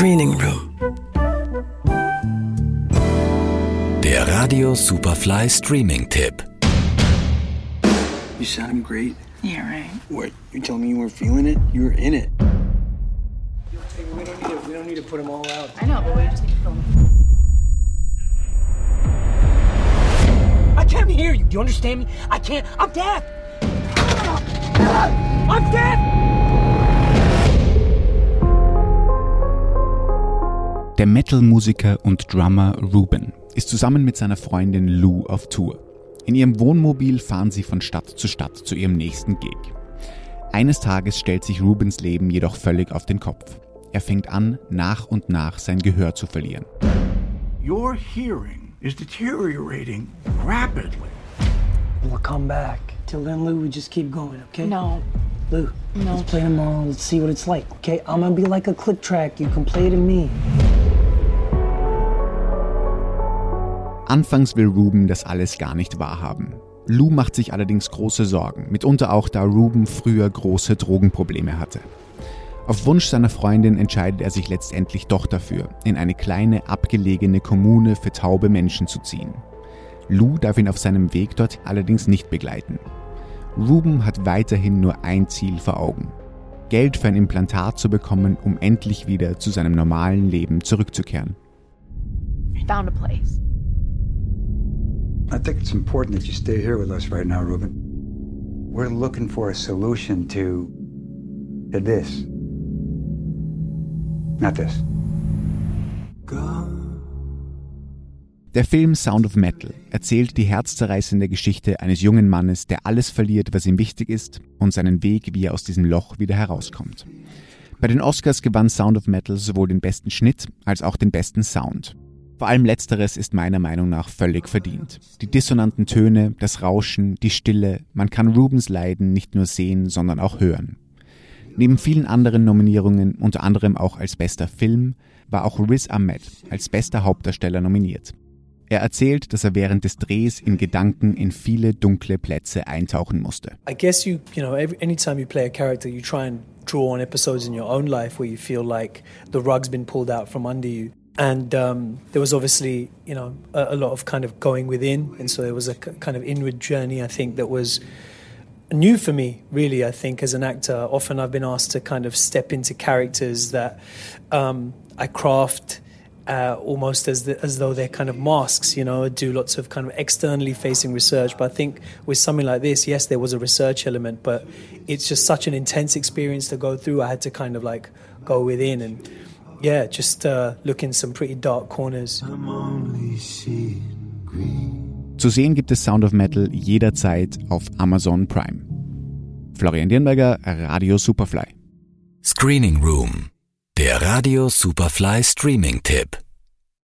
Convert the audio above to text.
Screening Room. Der Radio Superfly Streaming Tipp. You sound great. Yeah, right. What? You telling me you weren't feeling it? You were in it. We don't need to, we don't need to put them all out. I know, but we just need to film. I can't hear you. Do you understand me? I can't. I'm deaf. I'm deaf. Der Metal-Musiker und Drummer Ruben ist zusammen mit seiner Freundin Lou auf Tour. In ihrem Wohnmobil fahren sie von Stadt zu Stadt zu ihrem nächsten Gig. Eines Tages stellt sich Rubens Leben jedoch völlig auf den Kopf. Er fängt an, nach und nach sein Gehör zu verlieren. Your hearing is deteriorating rapidly. We'll come back. Till then, Lou, we just keep going, okay? No. Lou, No. let's play them all. Let's see what it's like, okay? I'm gonna be like a click track. You can play to me. Anfangs will Ruben das alles gar nicht wahrhaben. Lou macht sich allerdings große Sorgen, mitunter auch da Ruben früher große Drogenprobleme hatte. Auf Wunsch seiner Freundin entscheidet er sich letztendlich doch dafür, in eine kleine abgelegene Kommune für taube Menschen zu ziehen. Lou darf ihn auf seinem Weg dort allerdings nicht begleiten. Ruben hat weiterhin nur ein Ziel vor Augen. Geld für ein Implantat zu bekommen, um endlich wieder zu seinem normalen Leben zurückzukehren. Found a place. I think it's important that you stay here with us right now, Ruben. We're looking for a solution to, to this. Not this. Der Film Sound of Metal erzählt die herzzerreißende Geschichte eines jungen Mannes, der alles verliert, was ihm wichtig ist, und seinen Weg, wie er aus diesem Loch wieder herauskommt. Bei den Oscars gewann Sound of Metal sowohl den besten Schnitt als auch den besten Sound. Vor allem letzteres ist meiner Meinung nach völlig verdient. Die dissonanten Töne, das Rauschen, die Stille, man kann Rubens Leiden nicht nur sehen, sondern auch hören. Neben vielen anderen Nominierungen, unter anderem auch als bester Film, war auch Riz Ahmed als bester Hauptdarsteller nominiert. Er erzählt, dass er während des Drehs in Gedanken in viele dunkle Plätze eintauchen musste. I guess you, you know, every, anytime you play a character, you try and draw on episodes in your own life where you feel like the rug's been pulled out from under you. And um, there was obviously, you know, a, a lot of kind of going within, and so there was a kind of inward journey. I think that was new for me, really. I think as an actor, often I've been asked to kind of step into characters that um, I craft. Uh, almost as the, as though they're kind of masks, you know, do lots of kind of externally facing research. But I think with something like this, yes, there was a research element, but it's just such an intense experience to go through. I had to kind of like go within and yeah, just uh, look in some pretty dark corners. Zu sehen gibt es Sound of Metal jederzeit auf Amazon Prime. Florian Dirnberger, Radio Superfly. Screening Room. Der Radio Superfly Streaming Tipp.